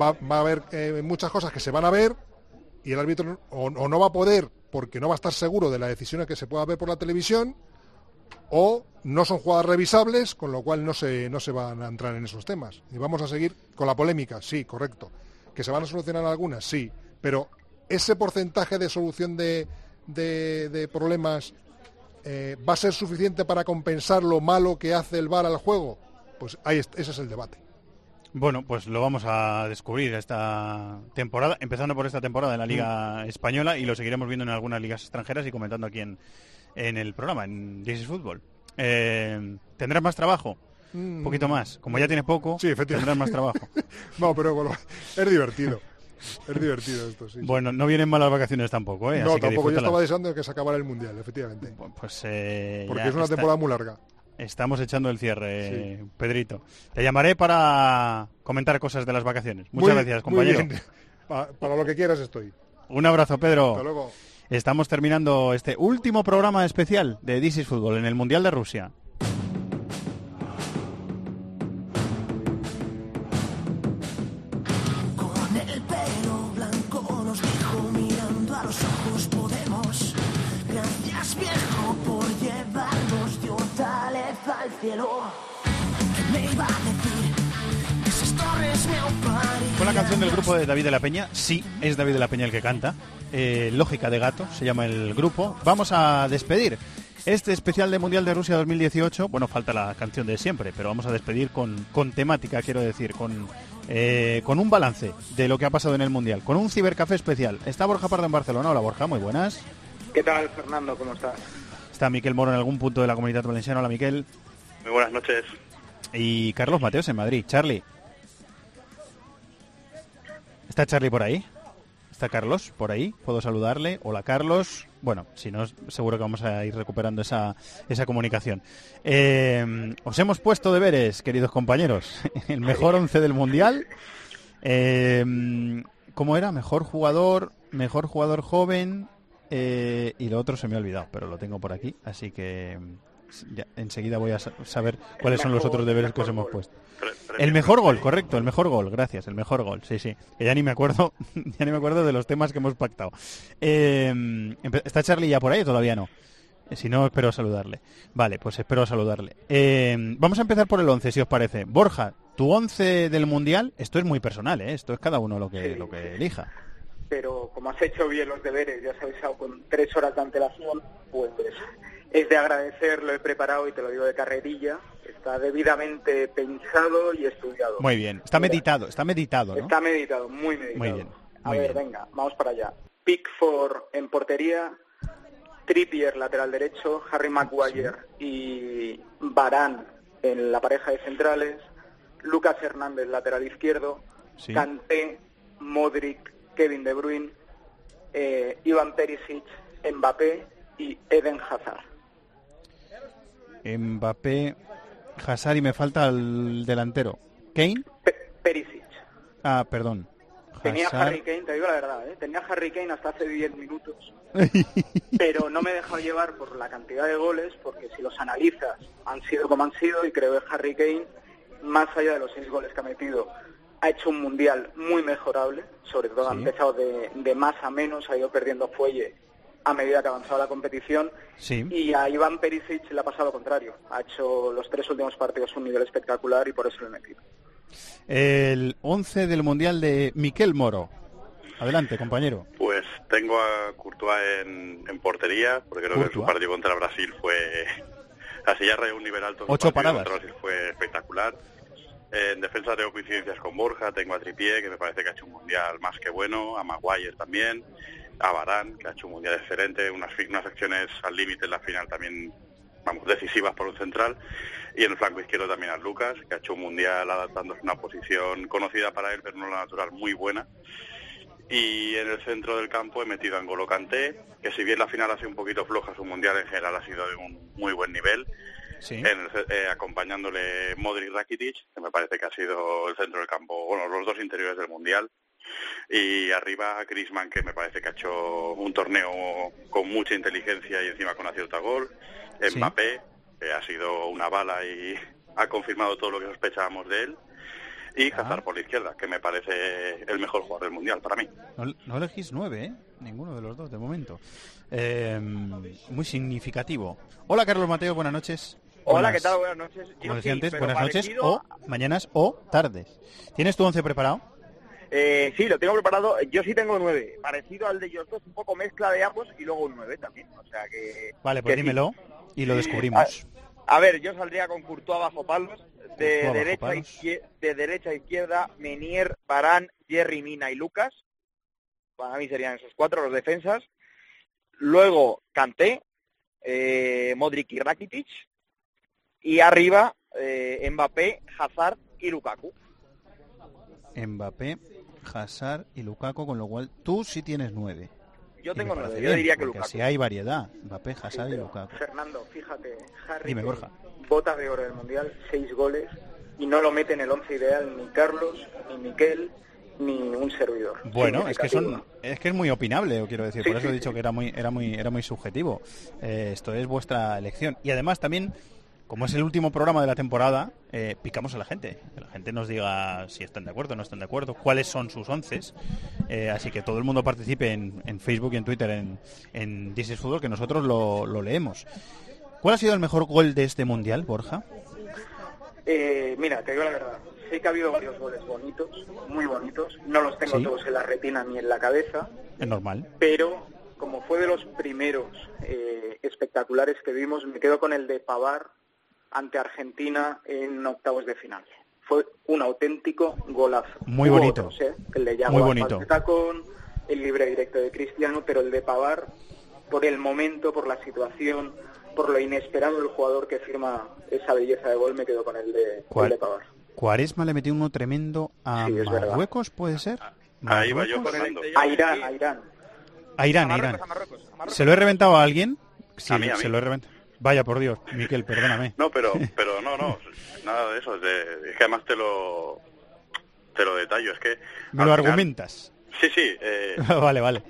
va, a haber eh, muchas cosas que se van a ver y el árbitro o no va a poder porque no va a estar seguro de las decisiones que se pueda ver por la televisión o no son jugadas revisables, con lo cual no se, no se van a entrar en esos temas. Y vamos a seguir con la polémica, sí, correcto. ¿Que se van a solucionar algunas? Sí, pero ese porcentaje de solución de, de, problemas eh, va a ser suficiente para compensar lo malo que hace el VAR al juego? Pues ahí ese es el debate. Bueno, pues lo vamos a descubrir esta temporada, empezando por esta temporada en la Liga mm. Española y lo seguiremos viendo en algunas ligas extranjeras y comentando aquí en, en el programa, en This Fútbol. Eh, ¿Tendrás más trabajo? Un poquito mm. más. Como ya tienes poco, tendrás más trabajo. no, pero es divertido. Es divertido esto, sí. Bueno, no vienen malas vacaciones tampoco, ¿eh? No, tampoco. Yo estaba deseando que se acabara el Mundial, efectivamente. Pues, eh, Porque es una temporada muy larga. Estamos echando el cierre, Pedrito. Te llamaré para comentar cosas de las vacaciones. Muchas gracias, compañero. Para, lo que quieras estoy. Un abrazo, Pedro. Hasta luego. Estamos terminando este último programa especial de This is Football en el Mundial de Rusia. Con la canción del grupo de David de la Peña, sí, es David de la Peña el que canta. Eh, Lógica de Gato, se llama el grupo. Vamos a despedir este especial de Mundial de Rusia 2018. Bueno, falta la canción de siempre, pero vamos a despedir con, con temática, quiero decir, con, eh, con un balance de lo que ha pasado en el Mundial, con un cibercafé especial. Está Borja Pardo en Barcelona. Hola Borja, muy buenas. ¿Qué tal, Fernando? ¿Cómo estás? Está Miquel Moro en algún punto de la comunidad valenciana. Hola, Miquel. Muy buenas noches. Y Carlos Mateos en Madrid. Charlie. ¿Está Charlie por ahí? ¿Está Carlos por ahí? ¿Puedo saludarle? Hola Carlos. Bueno, si no, seguro que vamos a ir recuperando esa, esa comunicación. Eh, os hemos puesto deberes, queridos compañeros. El mejor once del Mundial. Eh, ¿Cómo era? Mejor jugador, mejor jugador joven. Eh, y lo otro se me ha olvidado, pero lo tengo por aquí. Así que enseguida voy a saber cuáles son los otros deberes que os hemos puesto. El mejor gol, correcto, el mejor gol, gracias, el mejor gol, sí, sí. ya ni me acuerdo, ya ni me acuerdo de los temas que hemos pactado. Eh, ¿Está Charlie ya por ahí o todavía no? Eh, si no, espero saludarle. Vale, pues espero saludarle. Eh, vamos a empezar por el 11, si os parece. Borja, tu 11 del Mundial, esto es muy personal, ¿eh? Esto es cada uno lo que, lo que elija. Pero como has hecho bien los deberes, ya has avisado con tres horas de antelación, pues es de agradecer, lo he preparado y te lo digo de carrerilla. Está debidamente pensado y estudiado. Muy bien, está meditado, está meditado, ¿no? Está meditado, muy meditado. Muy bien. A ver, venga, vamos para allá. Pickford en portería, Trippier lateral derecho, Harry Maguire y Barán en la pareja de centrales, Lucas Hernández lateral izquierdo, sí. Kanté, Modric, Kevin De Bruyne, eh, Iván Perisic, Mbappé y Eden Hazard. Mbappé, Hazard y me falta el delantero. ¿Kane? Perisic. Ah, perdón. Tenía Harry Kane, te digo la verdad, ¿eh? tenía Harry Kane hasta hace 10 minutos, pero no me he dejado llevar por la cantidad de goles, porque si los analizas, han sido como han sido, y creo que Harry Kane, más allá de los 6 goles que ha metido, ha hecho un mundial muy mejorable, sobre todo ha empezado de, de más a menos, ha ido perdiendo fuelle a medida que avanzaba la competición. Y a Iván Perisic le ha pasado lo contrario. Ha hecho los tres últimos partidos un nivel espectacular y por eso lo he metido. El 11 del Mundial de Miquel Moro. Adelante, compañero. Pues tengo a Courtois en, en portería, porque creo que su partido contra Brasil fue... Así ya rayó un nivel alto. su Ocho partido paradas. Contra Brasil fue espectacular. En defensa tengo coincidencias con Borja, tengo a Tripié, que me parece que ha hecho un mundial más que bueno, a Maguire también, a Barán, que ha hecho un mundial excelente, unas, unas acciones al límite en la final también, vamos, decisivas por un central, y en el flanco izquierdo también a Lucas, que ha hecho un mundial adaptándose a una posición conocida para él, pero no la natural, muy buena. Y en el centro del campo he metido a N'Golo Kanté, que si bien la final ha sido un poquito floja, su mundial en general ha sido de un muy buen nivel. Sí. En el eh, acompañándole Modric Rakitic, que me parece que ha sido el centro del campo, bueno, los dos interiores del mundial. Y arriba Griezmann, que me parece que ha hecho un torneo con mucha inteligencia y encima con acierto a gol. Sí. Mbappé, que ha sido una bala y ha confirmado todo lo que sospechábamos de él. Y Hazard por la izquierda, que me parece el mejor jugador del mundial para mí. No, no elegís nueve, ¿eh? Ninguno de los dos, de momento. Eh, muy significativo. Hola, Carlos Mateo, buenas noches. Hola, Buenas- ¿qué tal? Buenas noches. Como Yo decía sí, antes, pero buenas noches o mañanas o tardes. ¿Tienes tu once preparado? Eh, sí, lo tengo preparado. Yo sí tengo nueve. Parecido al de ellos dos, un poco mezcla de ambos y luego un nueve también. O sea que... Vale, pues que sí. dímelo y lo descubrimos. A ver, yo saldría con Courtois bajo palos. De Courtois derecha, palos. de derecha a izquierda, Menier, Barán, Jerry Mina y Lucas. Para mí serían esos cuatro los defensas. Luego, Kanté, eh, Modric y Rakitic. Y arriba, eh, Mbappé, Hazard y Lukaku. Mbappé, Hazard y Lukaku, con lo cual tú sí tienes nueve. Yo Y tengo nueve, yo bien, diría que Lukaku. así hay variedad. Mbappé, Hazard y pero, Lukaku. Fernando, fíjate, Harry Dime, Borja. bota de oro del Mundial, seis goles, y no lo mete en el once ideal ni Carlos, ni Miquel, ni un servidor. Bueno, es que son, es que es muy opinable, quiero decir, Sí, por eso he sí, dicho que era muy, era muy, era muy subjetivo. Eh, esto es vuestra elección y además también, como es el último programa de la temporada, eh, picamos a la gente, que la gente nos diga si están de acuerdo, o no están de acuerdo, cuáles son sus onces, Eh, así que todo el mundo participe en, en Facebook y en Twitter en, en This is Football, que nosotros lo, lo leemos. ¿Cuál ha sido el mejor gol de este mundial, Borja? Eh, mira, te digo la verdad. Sé que ha habido varios goles bonitos, muy bonitos. No los tengo Sí. todos en la retina ni en la cabeza, Es normal. pero como fue de los primeros espectaculares que vimos, me quedo con el de Pavar ante Argentina en octavos de final. Fue un auténtico golazo. Muy Hubo bonito. otros, ¿eh? El de Yago Muy bonito. de tacón, el libre directo de Cristiano, pero el de Pavar, por el momento, por la situación, por lo inesperado del jugador que firma esa belleza de gol, me quedo con el de, ¿Cuál? el de Pavar. Cuaresma le metió uno tremendo a Sí. Marruecos, ¿puede ser? Ahí va yo. Fernando. A Irán, a Irán. A Irán, A a Irán. Marruecos, a Marruecos, a Marruecos. ¿Se lo he reventado a alguien? Sí, A mí, a se mí. lo he reventado. Vaya por Dios, Miquel, perdóname. No, pero, pero no, no, nada de eso. Es, de- es que además te lo, te lo detallo. Es que Me lo final- argumentas. Sí, sí. eh, vale, vale.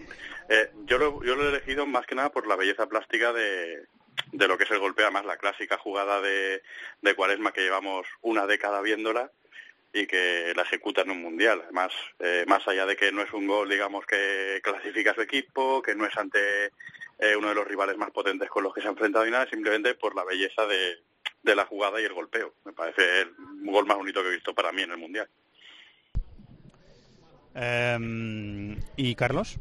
eh, yo, lo, yo lo he elegido más que nada por la belleza plástica de, de lo que es el golpe, además la clásica jugada de, de Cuaresma que llevamos una década viéndola y que la ejecuta en un mundial. Además, eh, más allá de que no es un gol, digamos, que clasifica a su equipo, que no es ante eh, uno de los rivales más potentes con los que se ha enfrentado y nada, simplemente por la belleza de, de la jugada y el golpeo. Me parece el gol más bonito que he visto para mí en el mundial. Em, ¿Y Carlos?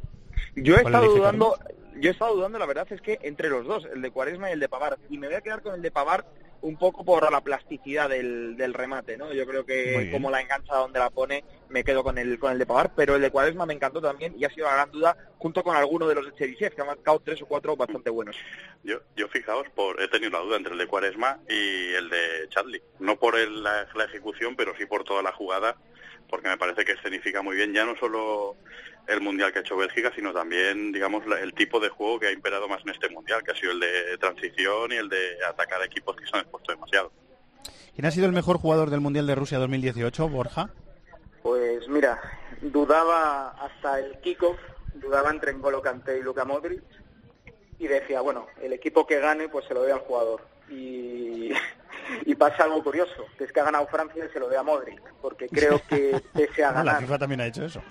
Yo he ¿Cuál estado dudando, yo he estado dudando, la verdad es que entre los dos, el de Cuaresma y el de Pavar, y me voy a quedar con el de Pavar un poco por la plasticidad del, del remate, ¿no? Yo creo que como la engancha donde la pone, me quedo con el con el de Pavar, pero el de Cuaresma me encantó también y ha sido la gran duda junto con alguno de los de Cherisev, que ha marcado tres o cuatro bastante buenos. Yo, yo fijaos, por, he tenido la duda entre el de Cuaresma y el de Chadley. No por el- la, la ejecución, pero sí por toda la jugada, porque me parece que escenifica muy bien ya no solo el mundial que ha hecho Bélgica, sino también, digamos, la- el tipo de juego que ha imperado más en este mundial, que ha sido el de transición y el de atacar a equipos que se han expuesto demasiado. ¿Quién ha sido el mejor jugador del Mundial de Rusia 2018, Borja? Pues mira, dudaba hasta el kickoff, dudaba entre N'Golo Kanté y Luka Modric y decía, bueno, el equipo que gane pues se lo dé al jugador. Y, y pasa algo curioso, que es que ha ganado Francia y se lo dé a Modric, porque creo que pese a No, la ganar, FIFA también ha hecho eso.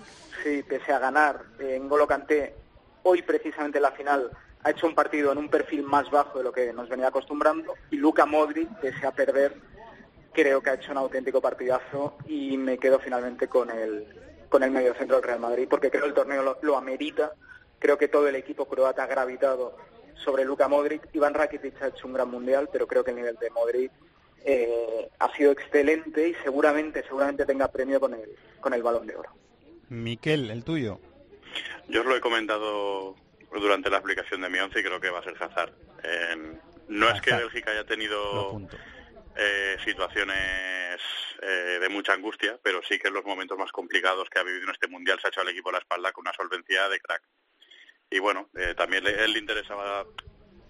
Sí, pese a ganar en Kanté, hoy precisamente en la final ha hecho un partido en un perfil más bajo de lo que nos venía acostumbrando y Luka Modric, pese a perder, creo que ha hecho un auténtico partidazo y me quedo finalmente con el, con el medio centro del Real Madrid, porque creo que el torneo lo, lo amerita. Creo que todo el equipo croata ha gravitado sobre Luka Modric. Iván Rakitic ha hecho un gran mundial, pero creo que el nivel de Modric eh, ha sido excelente y seguramente, seguramente tenga premio con el, con el Balón de Oro. Miquel, el tuyo. Yo os lo he comentado durante la explicación de mi once y creo que va a ser Hazard. Eh, no es que. Bélgica haya tenido eh, situaciones eh, de mucha angustia, pero sí que en los momentos más complicados que ha vivido en este mundial se ha echado el equipo a la espalda con una solvencia de crack. Y bueno, eh, también le, él le interesaba,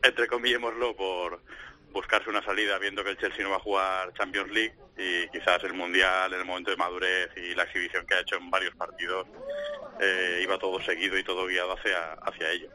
entre comillémoslo, por buscarse una salida viendo que el Chelsea no va a jugar Champions League y quizás el mundial en el momento de madurez y la exhibición que ha hecho en varios partidos eh, iba todo seguido y todo guiado hacia, hacia ello.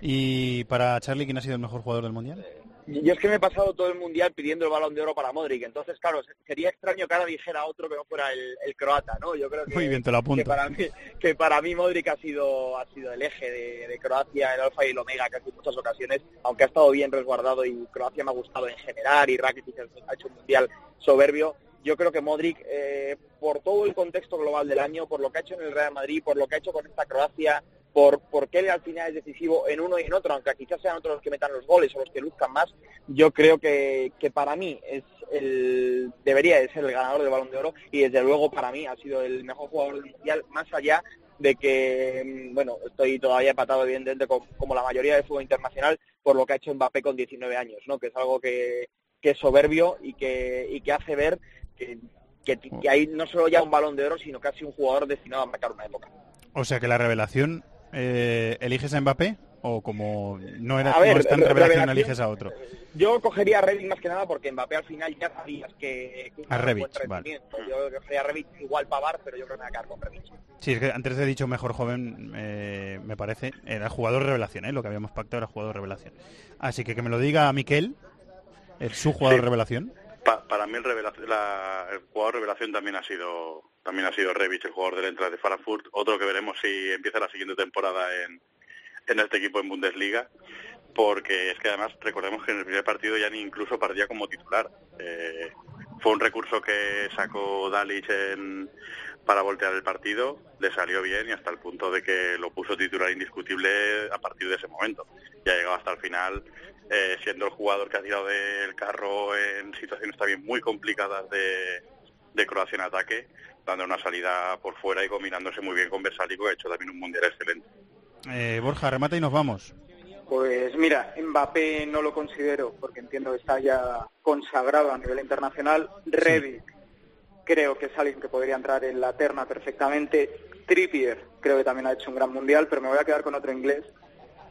Y para Charlie, ¿quién ha sido el mejor jugador del Mundial? Yo es que me he pasado todo el mundial pidiendo el balón de oro para Modric, entonces claro, sería extraño que ahora dijera otro que no fuera el, el croata, ¿no? Yo creo que, Muy bien, te lo que para mí que para mí Modric ha sido ha sido el eje de, de Croacia, el alfa y el omega casi en muchas ocasiones, aunque ha estado bien resguardado y Croacia me ha gustado en general y Rakitic ha hecho un mundial soberbio. Yo creo que Modric, eh, por todo el contexto global del año, por lo que ha hecho en el Real Madrid, por lo que ha hecho con esta Croacia, por, por qué él al final es decisivo en uno y en otro, aunque quizás sean otros los que metan los goles o los que luzcan más, yo creo que, que para mí es el debería de ser el ganador del Balón de Oro y desde luego para mí ha sido el mejor jugador del mundial, más allá de que, mm, bueno, estoy todavía empatado evidentemente con- como la mayoría del fútbol internacional por lo que ha hecho Mbappé con 19 años, ¿no? Que es algo que, que es soberbio y que, y que hace ver que, que hay no solo ya un Balón de Oro, sino casi un jugador destinado a marcar una época. O sea que la revelación, eh, ¿eliges a Mbappé? ¿O como no, era, ver, no está en re- revelación, revelación- eliges a otro? Yo cogería a Rebic más que nada porque Mbappé al final ya sabías que... que A Rebic, vale. Yo cogería a Rebic igual Pavar, pero yo creo que me voy a quedar con Rebic. Sí, es que antes he dicho mejor joven, eh, me parece, era jugador revelación, ¿eh? lo que habíamos pactado era jugador revelación. Así que que me lo diga Miquel, el, su jugador Sí. revelación. Pa- para mí el, revelación- la- el jugador revelación también ha sido también ha sido Rebic, el jugador del entrada de Frankfurt, otro que veremos si empieza la siguiente temporada en, en este equipo en Bundesliga, porque es que además recordemos que en el primer partido ya ni incluso partía como titular. Eh, fue un recurso que sacó Dalic en- para voltear el partido, le salió bien y hasta el punto de que lo puso titular indiscutible a partir de ese momento. Ya ha llegado hasta el final, eh, siendo el jugador que ha tirado del carro en situaciones también muy complicadas de, de Croacia en ataque, dando una salida por fuera y combinándose muy bien con Versálico, que ha hecho también un mundial excelente. Eh, Borja, remata y nos vamos. Pues mira, Mbappé no lo considero porque entiendo que está ya consagrado a nivel internacional. Rebic creo que es alguien que podría entrar en la terna perfectamente. Trippier creo que también ha hecho un gran mundial, pero me voy a quedar con otro inglés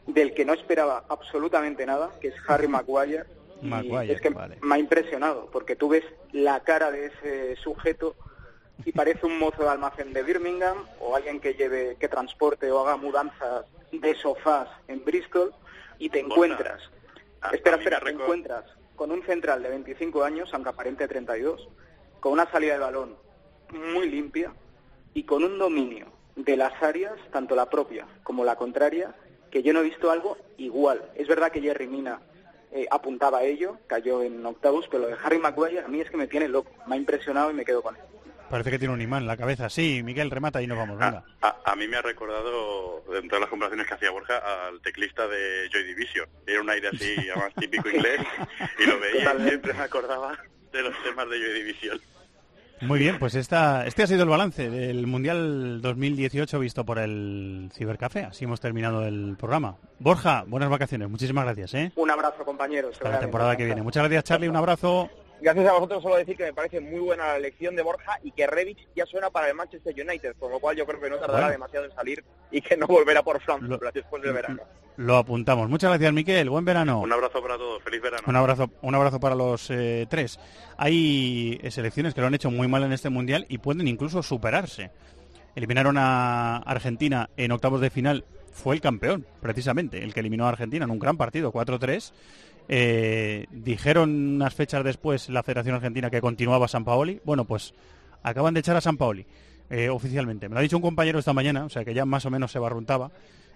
del que no esperaba absolutamente nada, que es Harry Maguire. Y Maguire, es que vale. me ha impresionado porque tú ves la cara de ese sujeto y parece un mozo de almacén de Birmingham o alguien que lleve, que transporte o haga mudanzas de sofás en Bristol y te encuentras, a- espera, a espera, te encuentras con un central de 25 años, aunque aparente 32, con una salida de balón muy limpia y con un dominio de las áreas, tanto la propia como la contraria, que yo no he visto algo igual. Es verdad que Jerry Mina eh, apuntaba a ello, cayó en octavos, pero lo de Harry Maguire a mí es que me tiene loco, me ha impresionado y me quedo con él. Parece que tiene un imán en la cabeza. Sí, Miquel, remata y nos vamos, venga. A, a mí me ha recordado, dentro de las comparaciones que hacía Borja, al teclista de Joy Division. Era un aire así, además típico inglés, y lo veía y siempre me acordaba de los temas de Joy Division. Muy bien, pues esta, este ha sido el balance del Mundial 2018 visto por el Cibercafé. Así hemos terminado el programa. Borja, buenas vacaciones. Muchísimas gracias. ¿eh? Un abrazo, compañeros. Hasta la temporada que viene. Muchas gracias, Charlie. Un abrazo. Gracias a vosotros solo decir que me parece muy buena la elección de Borja y que Rebic ya suena para el Manchester United, con lo cual yo creo que no tardará Bueno. demasiado en salir y que no volverá por Frankfurt después del verano. Lo apuntamos. Muchas gracias, Miquel. Buen verano. Un abrazo para todos, feliz verano. Un abrazo, un abrazo para los eh, tres. Hay eh, selecciones que lo han hecho muy mal en este mundial y pueden incluso superarse. Eliminaron a Argentina en octavos de final. Fue el campeón, precisamente, el que eliminó a Argentina en un gran partido, 4-3. Eh, dijeron unas fechas después la Federación Argentina que continuaba San Paoli. Bueno, pues acaban de echar a San Paoli eh, oficialmente. Me lo ha dicho un compañero esta mañana, o sea que ya más o menos se barruntaba.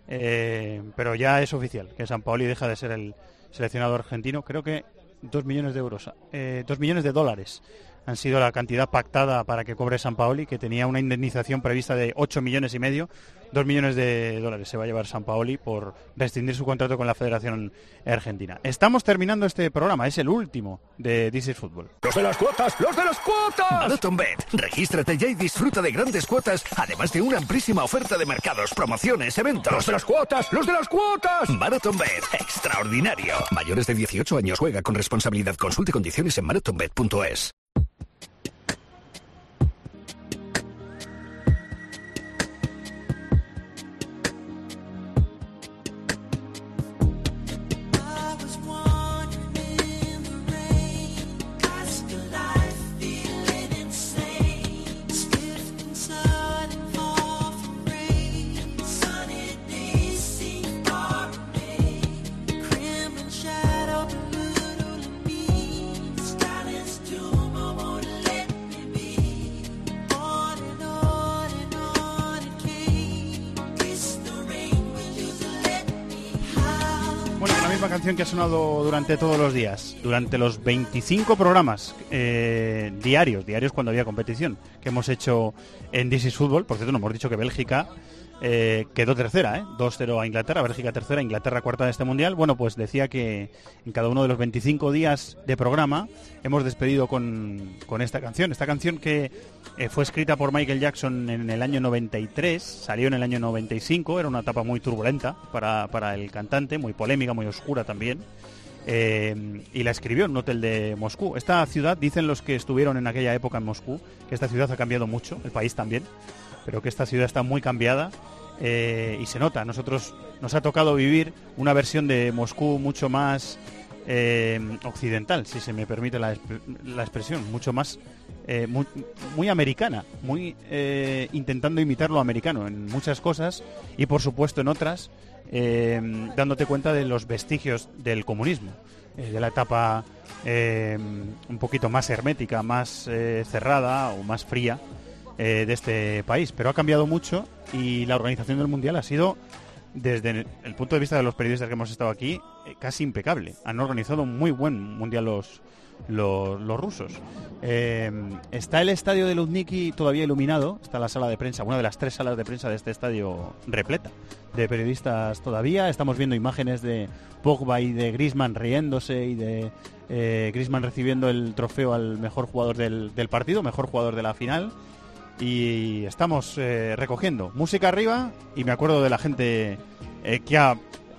Eh, pero ya es oficial que San Paoli deja de ser el seleccionador argentino. Creo que 2 millones de euros, eh, 2 millones de dólares han sido la cantidad pactada para que cobre San Paoli, que tenía una indemnización prevista de 8 millones y medio. 2 millones de dólares se va a llevar San Paoli por rescindir su contrato con la Federación Argentina. Estamos terminando este programa, es el último de This is Football. ¡Los de las cuotas! ¡Los de las cuotas! Marathon Bet. Regístrate ya y disfruta de grandes cuotas, además de una amplísima oferta de mercados, promociones, eventos. ¡Los de las cuotas! ¡Los de las cuotas! Marathon Bet. Extraordinario. Mayores de 18 años juega con responsabilidad. Consulte condiciones en marathonbet.es. durante todos los días, durante los 25 programas eh, diarios, diarios cuando había competición, que hemos hecho en is Football. Por cierto, no hemos dicho que Bélgica eh, quedó tercera, ¿eh? 2-0 a Inglaterra, Bélgica tercera, Inglaterra cuarta de este mundial. Bueno, pues decía que en cada uno de los 25 días de programa hemos despedido con, con esta canción. Esta canción que eh, fue escrita por Michael Jackson en el año 93, salió en el año 95, era una etapa muy turbulenta para, el cantante, muy polémica, muy oscura también. Eh, y la escribió en un hotel de Moscú. Esta ciudad, dicen los que estuvieron en aquella época en Moscú, que esta ciudad ha cambiado mucho, el país también, pero que esta ciudad está muy cambiada eh, y se nota. Nosotros nos ha tocado vivir una versión de Moscú mucho más eh, occidental, si se me permite la, la expresión, mucho más eh, muy, americana, muy intentando imitar lo americano en muchas cosas y por supuesto en otras dándote cuenta de los vestigios del comunismo, de la etapa un poquito más hermética, más cerrada o más fría eh, de este país. Pero ha cambiado mucho y la organización del Mundial ha sido, desde el punto de vista de los periodistas que hemos estado aquí, eh, casi impecable. Han organizado muy buen Mundial los, los, rusos. Eh, está el estadio de Luzhniki todavía iluminado, está la sala de prensa, una de las tres salas de prensa de este estadio repleta de periodistas todavía. Estamos viendo imágenes de Pogba y de Griezmann riéndose y de eh, Griezmann recibiendo el trofeo al mejor jugador del, del partido, mejor jugador de la final. Y estamos eh, recogiendo música arriba y me acuerdo de la gente eh, que ha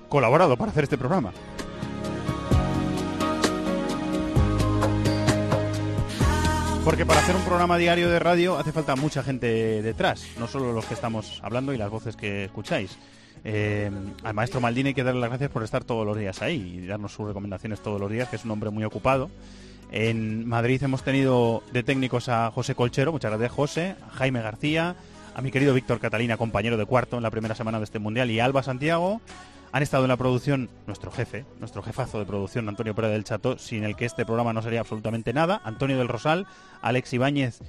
colaborado para hacer este programa. Porque para hacer un programa diario de radio hace falta mucha gente detrás, no solo los que estamos hablando y las voces que escucháis. Eh, al maestro Maldini hay que darle las gracias por estar todos los días ahí y darnos sus recomendaciones todos los días, que es un hombre muy ocupado. En Madrid hemos tenido de técnicos a José Colchero, muchas gracias José, a Jaime García, a mi querido Víctor Catalina, compañero de cuarto en la primera semana de este mundial, y a Alba Santiago. Han estado en la producción nuestro jefe, nuestro jefazo de producción, Antonio Pérez del Chato, sin el que este programa no sería absolutamente nada. Antonio del Rosal, Alex Ibáñez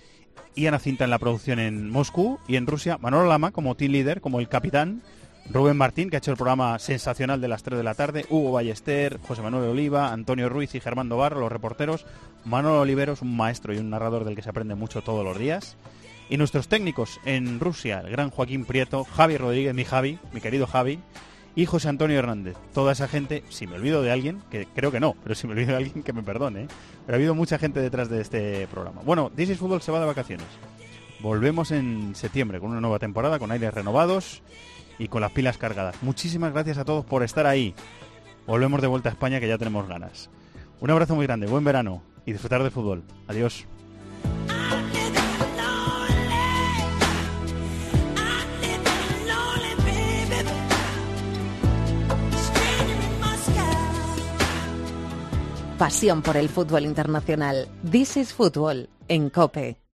y Ana Cinta en la producción en Moscú y en Rusia. Manolo Lama como team leader, como el capitán. Rubén Martín, que ha hecho el programa sensacional de las 3 de la tarde. Hugo Ballester, José Manuel Oliva, Antonio Ruiz y Germán Barro, los reporteros. Manolo Oliveros, un maestro y un narrador del que se aprende mucho todos los días. Y nuestros técnicos en Rusia, el gran Joaquín Prieto, Javi Rodríguez, mi Javi, mi querido Javi, y José Antonio Hernández. Toda esa gente, si me olvido de alguien, que creo que no, pero si me olvido de alguien, que me perdone. ¿eh? Pero ha habido mucha gente detrás de este programa. Bueno, This is Fútbol se va de vacaciones. Volvemos en septiembre con una nueva temporada, con aires renovados y con las pilas cargadas. Muchísimas gracias a todos por estar ahí. Volvemos de vuelta a España que ya tenemos ganas. Un abrazo muy grande, buen verano y disfrutar del fútbol. Adiós. Pasión por el fútbol internacional. This is Fútbol en Cope.